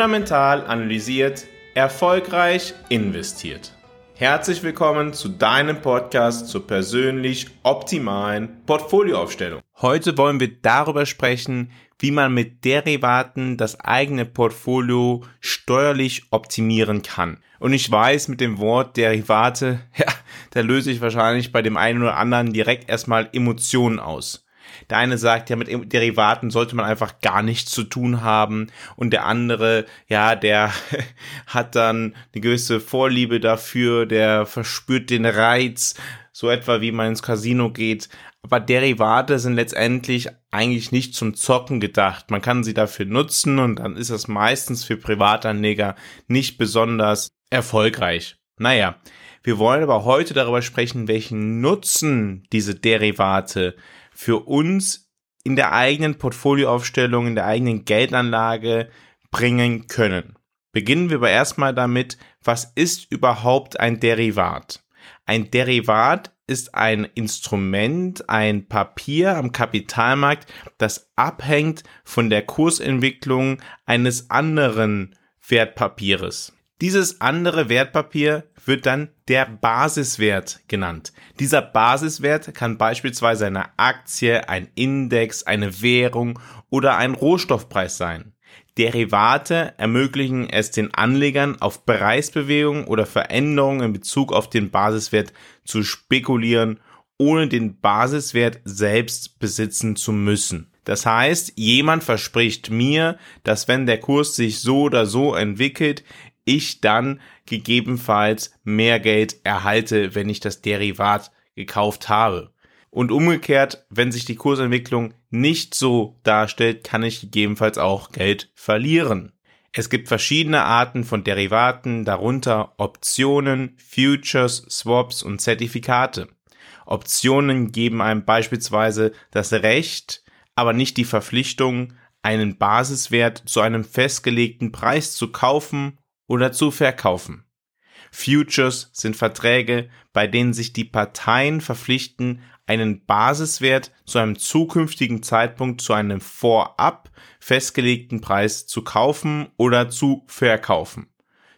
Fundamental analysiert, erfolgreich investiert. Herzlich willkommen zu deinem Podcast zur persönlich optimalen Portfolioaufstellung. Heute wollen wir darüber sprechen, wie man mit Derivaten das eigene Portfolio steuerlich optimieren kann. Und ich weiß, mit dem Wort Derivate, ja, da löse ich wahrscheinlich bei dem einen oder anderen direkt erstmal Emotionen aus. Der eine sagt, ja, mit Derivaten sollte man einfach gar nichts zu tun haben. Und der andere, ja, der hat dann eine gewisse Vorliebe dafür, der verspürt den Reiz, so etwa wie man ins Casino geht. Aber Derivate sind letztendlich eigentlich nicht zum Zocken gedacht. Man kann sie dafür nutzen und dann ist das meistens für Privatanleger nicht besonders erfolgreich. Naja, wir wollen aber heute darüber sprechen, welchen Nutzen diese Derivate für uns in der eigenen Portfolioaufstellung, in der eigenen Geldanlage bringen können. Beginnen wir aber erstmal damit, was ist überhaupt ein Derivat? Ein Derivat ist ein Instrument, ein Papier am Kapitalmarkt, das abhängt von der Kursentwicklung eines anderen Wertpapieres. Dieses andere Wertpapier wird dann der Basiswert genannt. Dieser Basiswert kann beispielsweise eine Aktie, ein Index, eine Währung oder ein Rohstoffpreis sein. Derivate ermöglichen es den Anlegern auf Preisbewegungen oder Veränderungen in Bezug auf den Basiswert zu spekulieren, ohne den Basiswert selbst besitzen zu müssen. Das heißt, jemand verspricht mir, dass wenn der Kurs sich so oder so entwickelt, ich dann gegebenenfalls mehr Geld erhalte, wenn ich das Derivat gekauft habe. Und umgekehrt, wenn sich die Kursentwicklung nicht so darstellt, kann ich gegebenenfalls auch Geld verlieren. Es gibt verschiedene Arten von Derivaten, darunter Optionen, Futures, Swaps und Zertifikate. Optionen geben einem beispielsweise das Recht, aber nicht die Verpflichtung, einen Basiswert zu einem festgelegten Preis zu kaufen oder zu verkaufen. Futures sind Verträge, bei denen sich die Parteien verpflichten, einen Basiswert zu einem zukünftigen Zeitpunkt zu einem vorab festgelegten Preis zu kaufen oder zu verkaufen.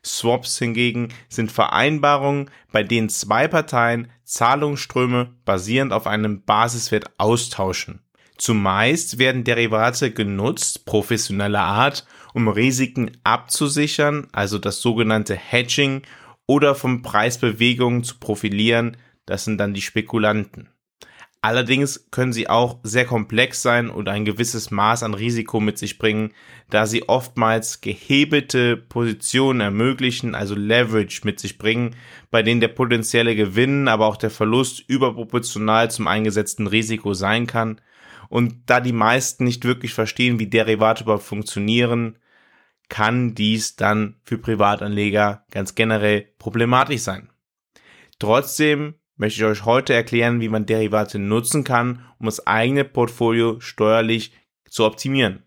Swaps hingegen sind Vereinbarungen, bei denen zwei Parteien Zahlungsströme basierend auf einem Basiswert austauschen. Zumeist werden Derivate genutzt, professioneller Art, um Risiken abzusichern, also das sogenannte Hedging, oder von Preisbewegungen zu profilieren, das sind dann die Spekulanten. Allerdings können sie auch sehr komplex sein und ein gewisses Maß an Risiko mit sich bringen, da sie oftmals gehebelte Positionen ermöglichen, also Leverage mit sich bringen, bei denen der potenzielle Gewinn, aber auch der Verlust überproportional zum eingesetzten Risiko sein kann. Und da die meisten nicht wirklich verstehen, wie Derivate überhaupt funktionieren, kann dies dann für Privatanleger ganz generell problematisch sein. Trotzdem möchte ich euch heute erklären, wie man Derivate nutzen kann, um das eigene Portfolio steuerlich zu optimieren.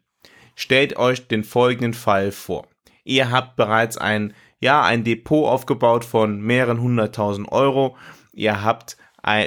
Stellt euch den folgenden Fall vor. Ihr habt bereits ein, ja, ein Depot aufgebaut von mehreren hunderttausend Euro. Ihr habt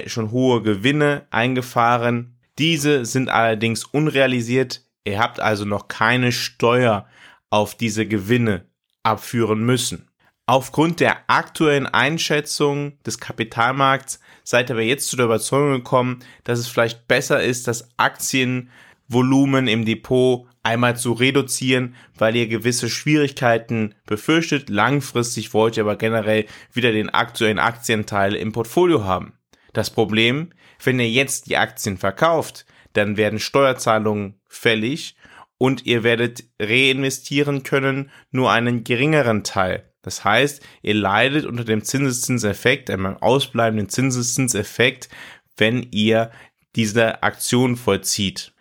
schon hohe Gewinne eingefahren. Diese sind allerdings unrealisiert. Ihr habt also noch keine Steuer auf diese Gewinne abführen müssen. Aufgrund der aktuellen Einschätzung des Kapitalmarkts seid ihr aber jetzt zu der Überzeugung gekommen, dass es vielleicht besser ist, das Aktienvolumen im Depot einmal zu reduzieren, weil ihr gewisse Schwierigkeiten befürchtet. Langfristig wollt ihr aber generell wieder den aktuellen Aktienteil im Portfolio haben. Das Problem, wenn ihr jetzt die Aktien verkauft, dann werden Steuerzahlungen fällig und ihr werdet reinvestieren können nur einen geringeren Teil. Das heißt, ihr leidet unter dem Zinseszinseffekt, einem ausbleibenden Zinseszinseffekt, wenn ihr diese Aktion vollzieht.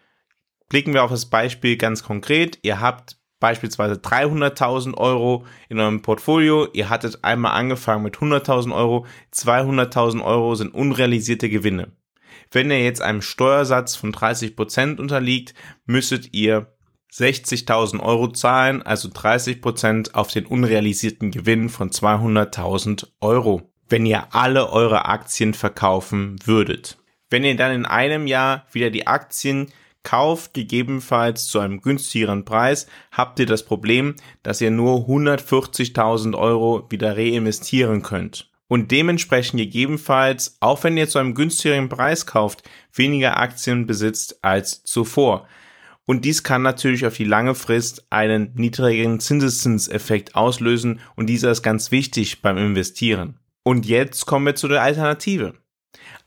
Blicken wir auf das Beispiel ganz konkret. Ihr habt beispielsweise 300.000 Euro in eurem Portfolio. Ihr hattet einmal angefangen mit 100.000 Euro. 200.000 Euro sind unrealisierte Gewinne. Wenn ihr jetzt einem Steuersatz von 30 Prozent unterliegt, müsstet ihr 60.000 Euro zahlen, also 30 Prozent auf den unrealisierten Gewinn von 200.000 Euro, wenn ihr alle eure Aktien verkaufen würdet. Wenn ihr dann in einem Jahr wieder die Aktien kauft gegebenenfalls zu einem günstigeren Preis, habt ihr das Problem, dass ihr nur 140.000 Euro wieder reinvestieren könnt. Und dementsprechend gegebenenfalls, auch wenn ihr zu einem günstigeren Preis kauft, weniger Aktien besitzt als zuvor. Und dies kann natürlich auf die lange Frist einen niedrigeren Zinseszinseffekt auslösen und dieser ist ganz wichtig beim Investieren. Und jetzt kommen wir zu der Alternative.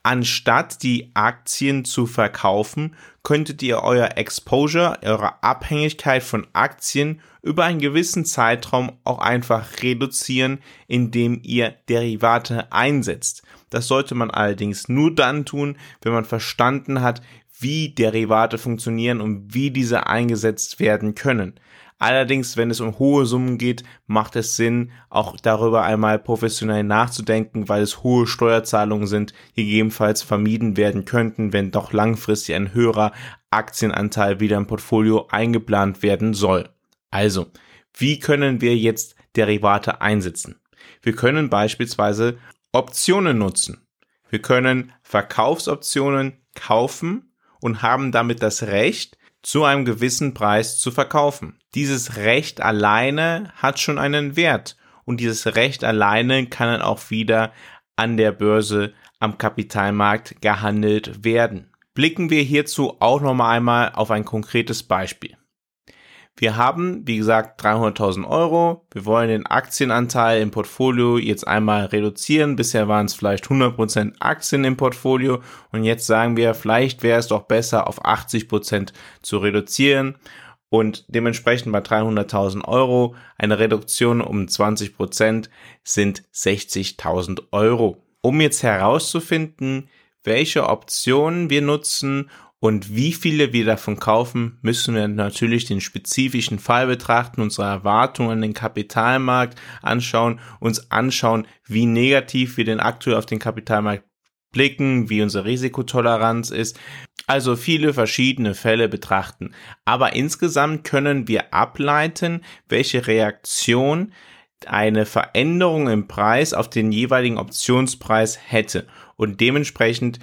Anstatt die Aktien zu verkaufen, könntet ihr euer Exposure, eure Abhängigkeit von Aktien über einen gewissen Zeitraum auch einfach reduzieren, indem ihr Derivate einsetzt. Das sollte man allerdings nur dann tun, wenn man verstanden hat, wie Derivate funktionieren und wie diese eingesetzt werden können. Allerdings, wenn es um hohe Summen geht, macht es Sinn, auch darüber einmal professionell nachzudenken, weil es hohe Steuerzahlungen sind, gegebenenfalls vermieden werden könnten, wenn doch langfristig ein höherer Aktienanteil wieder im Portfolio eingeplant werden soll. Also, wie können wir jetzt Derivate einsetzen? Wir können beispielsweise Optionen nutzen. Wir können Verkaufsoptionen kaufen und haben damit das Recht, zu einem gewissen Preis zu verkaufen. Dieses Recht alleine hat schon einen Wert und dieses Recht alleine kann dann auch wieder an der Börse am Kapitalmarkt gehandelt werden. Blicken wir hierzu auch noch mal einmal auf ein konkretes Beispiel. Wir haben, wie gesagt, 300.000 Euro. Wir wollen den Aktienanteil im Portfolio jetzt einmal reduzieren. Bisher waren es vielleicht 100% Aktien im Portfolio und jetzt sagen wir, vielleicht wäre es doch besser, auf 80% zu reduzieren und dementsprechend bei 300.000 Euro eine Reduktion um 20% sind 60.000 Euro. Um jetzt herauszufinden, welche Optionen wir nutzen und wie viele wir davon kaufen, müssen wir natürlich den spezifischen Fall betrachten, unsere Erwartungen an den Kapitalmarkt anschauen, uns anschauen, wie negativ wir denn aktuell auf den Kapitalmarkt blicken, wie unsere Risikotoleranz ist. Also viele verschiedene Fälle betrachten. Aber insgesamt können wir ableiten, welche Reaktion eine Veränderung im Preis auf den jeweiligen Optionspreis hätte. Und dementsprechend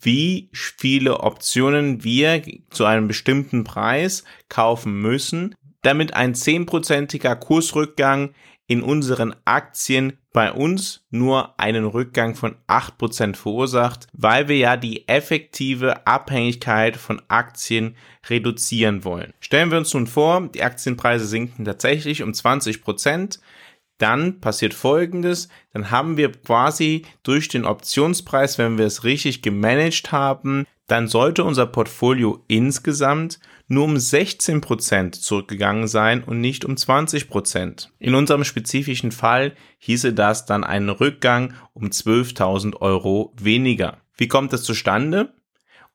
wie viele Optionen wir zu einem bestimmten Preis kaufen müssen, damit ein zehnprozentiger Kursrückgang in unseren Aktien bei uns nur einen Rückgang von 8% verursacht, weil wir ja die effektive Abhängigkeit von Aktien reduzieren wollen. Stellen wir uns nun vor, die Aktienpreise sinken tatsächlich um 20%, dann passiert Folgendes, dann haben wir quasi durch den Optionspreis, wenn wir es richtig gemanagt haben, dann sollte unser Portfolio insgesamt nur um 16% zurückgegangen sein und nicht um 20%. In unserem spezifischen Fall hieße das dann einen Rückgang um 12.000 Euro weniger. Wie kommt das zustande?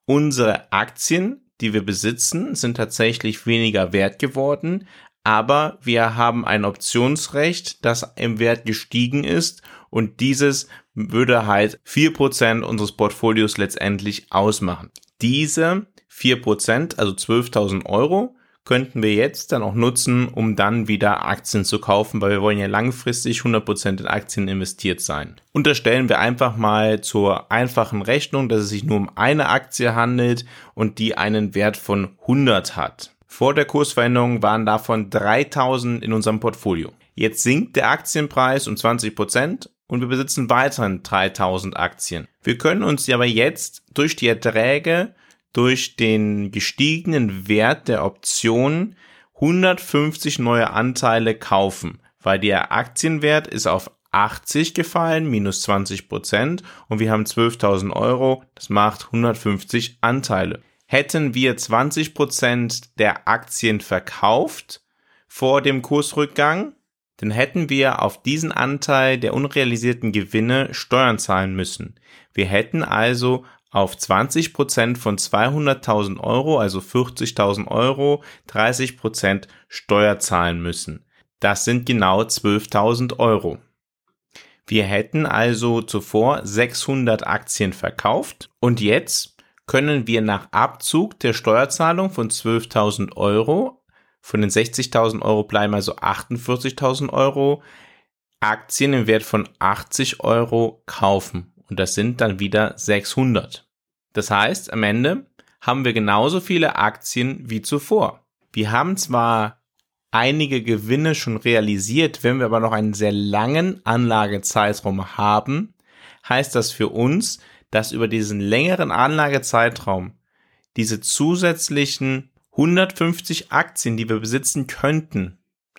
Unsere Aktien, die wir besitzen, sind tatsächlich weniger wert geworden, aber wir haben ein Optionsrecht, das im Wert gestiegen ist und dieses würde halt vier Prozent unseres Portfolios letztendlich ausmachen. Diese vier Prozent, also 12.000 Euro, könnten wir jetzt dann auch nutzen, um dann wieder Aktien zu kaufen, weil wir wollen ja langfristig 100% in Aktien investiert sein. Unterstellen wir einfach mal zur einfachen Rechnung, dass es sich nur um eine Aktie handelt und die einen Wert von 100 hat. Vor der Kursveränderung waren davon 3000 in unserem Portfolio. Jetzt sinkt der Aktienpreis um 20 Prozent und wir besitzen weiterhin 3000 Aktien. Wir können uns aber jetzt durch die Erträge, durch den gestiegenen Wert der Optionen 150 neue Anteile kaufen, weil der Aktienwert ist auf 80 gefallen, minus 20 Prozent und wir haben 12.000 Euro, das macht 150 Anteile. Hätten wir 20% der Aktien verkauft vor dem Kursrückgang, dann hätten wir auf diesen Anteil der unrealisierten Gewinne Steuern zahlen müssen. Wir hätten also auf 20% von 200.000 Euro, also 40.000 Euro, 30% Steuer zahlen müssen. Das sind genau 12.000 Euro. Wir hätten also zuvor 600 Aktien verkauft und jetzt können wir nach Abzug der Steuerzahlung von 12.000 Euro, von den 60.000 Euro bleiben also 48.000 Euro, Aktien im Wert von 80 Euro kaufen. Und das sind dann wieder 600. Das heißt, am Ende haben wir genauso viele Aktien wie zuvor. Wir haben zwar einige Gewinne schon realisiert, wenn wir aber noch einen sehr langen Anlagezeitraum haben, heißt das für uns, dass über diesen längeren Anlagezeitraum diese zusätzlichen 150 Aktien, die wir besitzen könnten,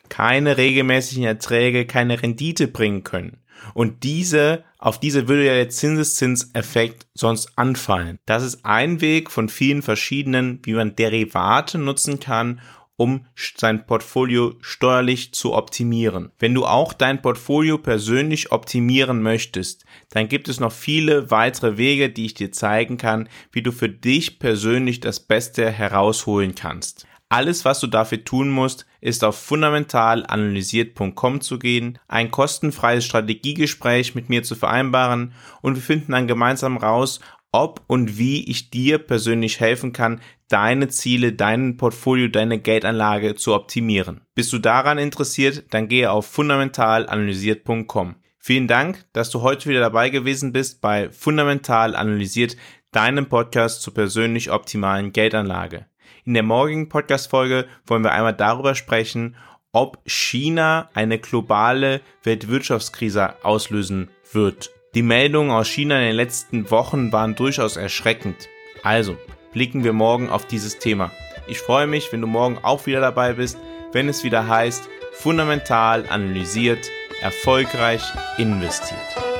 keine regelmäßigen Erträge, keine Rendite bringen können. Und diese, auf diese würde ja der Zinseszinseffekt sonst anfallen. Das ist ein Weg von vielen verschiedenen, wie man Derivate nutzen kann, um sein Portfolio steuerlich zu optimieren. Wenn du auch dein Portfolio persönlich optimieren möchtest, dann gibt es noch viele weitere Wege, die ich dir zeigen kann, wie du für dich persönlich das Beste herausholen kannst. Alles, was du dafür tun musst, ist auf fundamentalanalysiert.com zu gehen, ein kostenfreies Strategiegespräch mit mir zu vereinbaren und wir finden dann gemeinsam raus, ob und wie ich dir persönlich helfen kann, deine Ziele, dein Portfolio, deine Geldanlage zu optimieren. Bist du daran interessiert, dann gehe auf fundamentalanalysiert.com. Vielen Dank, dass du heute wieder dabei gewesen bist bei Fundamental Analysiert, deinem Podcast zur persönlich optimalen Geldanlage. In der morgigen Podcast-Folge wollen wir einmal darüber sprechen, ob China eine globale Weltwirtschaftskrise auslösen wird. Die Meldungen aus China in den letzten Wochen waren durchaus erschreckend. Also, blicken wir morgen auf dieses Thema. Ich freue mich, wenn du morgen auch wieder dabei bist, wenn es wieder heißt, fundamental analysiert, erfolgreich investiert.